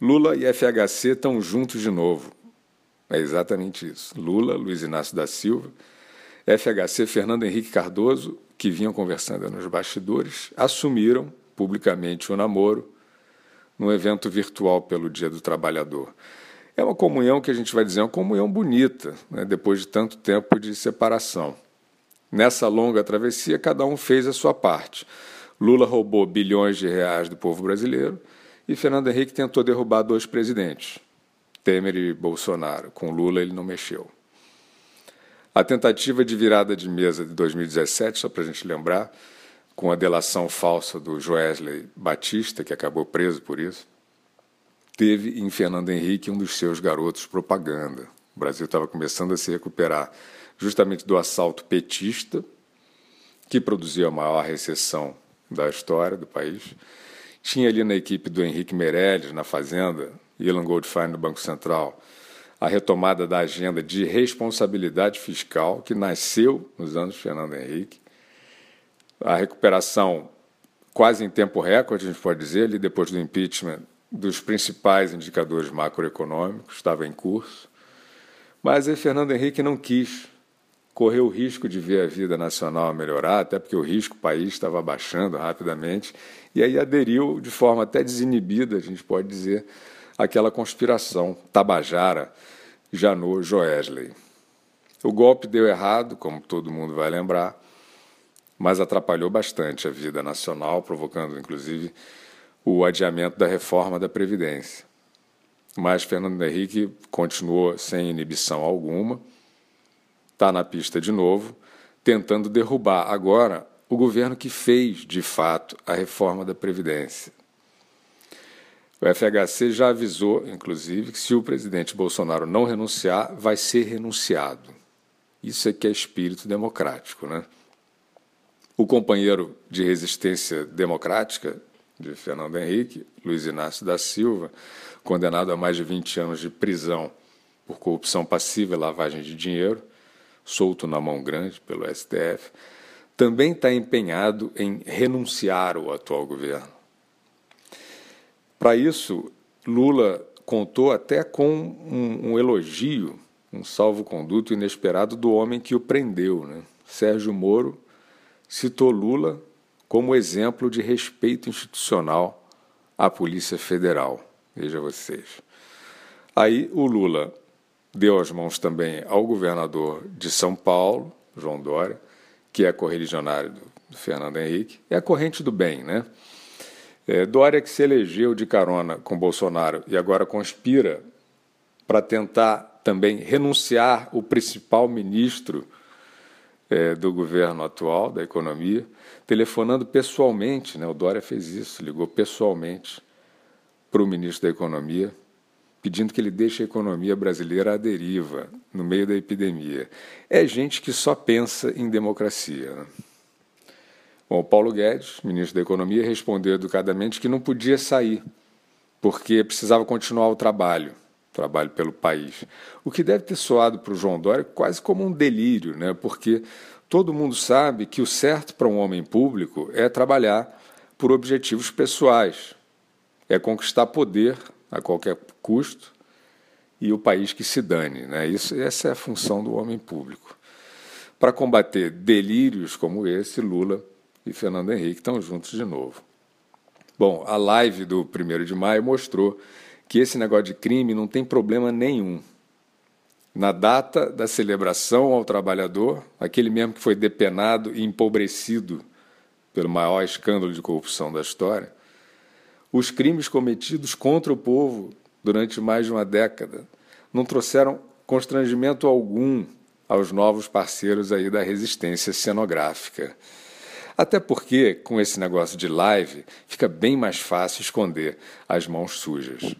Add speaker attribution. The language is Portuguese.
Speaker 1: Lula e FHC estão juntos de novo. É exatamente isso. Lula, Luiz Inácio da Silva, FHC, Fernando Henrique Cardoso, que vinham conversando nos bastidores, assumiram publicamente o namoro num evento virtual pelo Dia do Trabalhador. É uma comunhão que a gente vai dizer, é uma comunhão bonita, né, depois de tanto tempo de separação. Nessa longa travessia, cada um fez a sua parte. Lula roubou bilhões de reais do povo brasileiro e Fernando Henrique tentou derrubar dois presidentes, Temer e Bolsonaro. Com Lula ele não mexeu. A tentativa de virada de mesa de 2017, só para a gente lembrar, com a delação falsa do Joesley Batista, que acabou preso por isso, teve em Fernando Henrique um dos seus garotos propaganda. O Brasil estava começando a se recuperar justamente do assalto petista, que produziu a maior recessão da história do país. Tinha ali na equipe do Henrique Meirelles, na Fazenda, Ilan Goldfein no Banco Central, a retomada da agenda de responsabilidade fiscal, que nasceu nos anos Fernando Henrique, a recuperação quase em tempo recorde, a gente pode dizer, ali depois do impeachment, dos principais indicadores macroeconômicos, estava em curso. Mas aí Fernando Henrique não quis correr o risco de ver a vida nacional melhorar, até porque o risco país estava baixando rapidamente, e aí aderiu de forma até desinibida, a gente pode dizer, àquela conspiração tabajara Janot Joesley. O golpe deu errado, como todo mundo vai lembrar, mas atrapalhou bastante a vida nacional, provocando inclusive o adiamento da reforma da Previdência. Mas Fernando Henrique continuou sem inibição alguma está na pista de novo, tentando derrubar agora o governo que fez, de fato, a reforma da Previdência. O FHC já avisou, inclusive, que se o presidente Bolsonaro não renunciar, vai ser renunciado. Isso é que é espírito democrático, né? O companheiro de resistência democrática de Fernando Henrique, Luiz Inácio da Silva, condenado a mais de 20 anos de prisão por corrupção passiva e lavagem de dinheiro, solto na mão grande pelo STF, também está empenhado em renunciar ao atual governo. Para isso, Lula contou até com um, um elogio, um salvo-conduto inesperado do homem que o prendeu. Né? Sérgio Moro citou Lula como exemplo de respeito institucional à Polícia Federal. Veja vocês. Aí o Lula deu as mãos também ao governador de São Paulo, João Dória, que é correligionário do, do Fernando Henrique, é a corrente do bem, né? É, Dória que se elegeu de carona com Bolsonaro e agora conspira para tentar também renunciar o principal ministro é, do governo atual, da economia, telefonando pessoalmente, né? o Dória fez isso, ligou pessoalmente para o ministro da Economia, pedindo que ele deixe a economia brasileira à deriva, no meio da epidemia. É gente que só pensa em democracia. Né? Bom, Paulo Guedes, ministro da Economia, respondeu educadamente que não podia sair, porque precisava continuar o trabalho, trabalho pelo país. O que deve ter soado para o João Dória quase como um delírio, né? porque todo mundo sabe que o certo para um homem público é trabalhar por objetivos pessoais, é conquistar poder a qualquer custo e o país que se dane. Né? Isso, essa é a função do homem público. Para combater delírios como esse, Lula e Fernando Henrique estão juntos de novo. Bom, a live do 1 de maio mostrou que esse negócio de crime não tem problema nenhum. Na data da celebração ao trabalhador, aquele mesmo que foi depenado e empobrecido pelo maior escândalo de corrupção da história, os crimes cometidos contra o povo durante mais de uma década não trouxeram constrangimento algum aos novos parceiros aí da resistência cenográfica. Até porque, com esse negócio de live, fica bem mais fácil esconder as mãos sujas.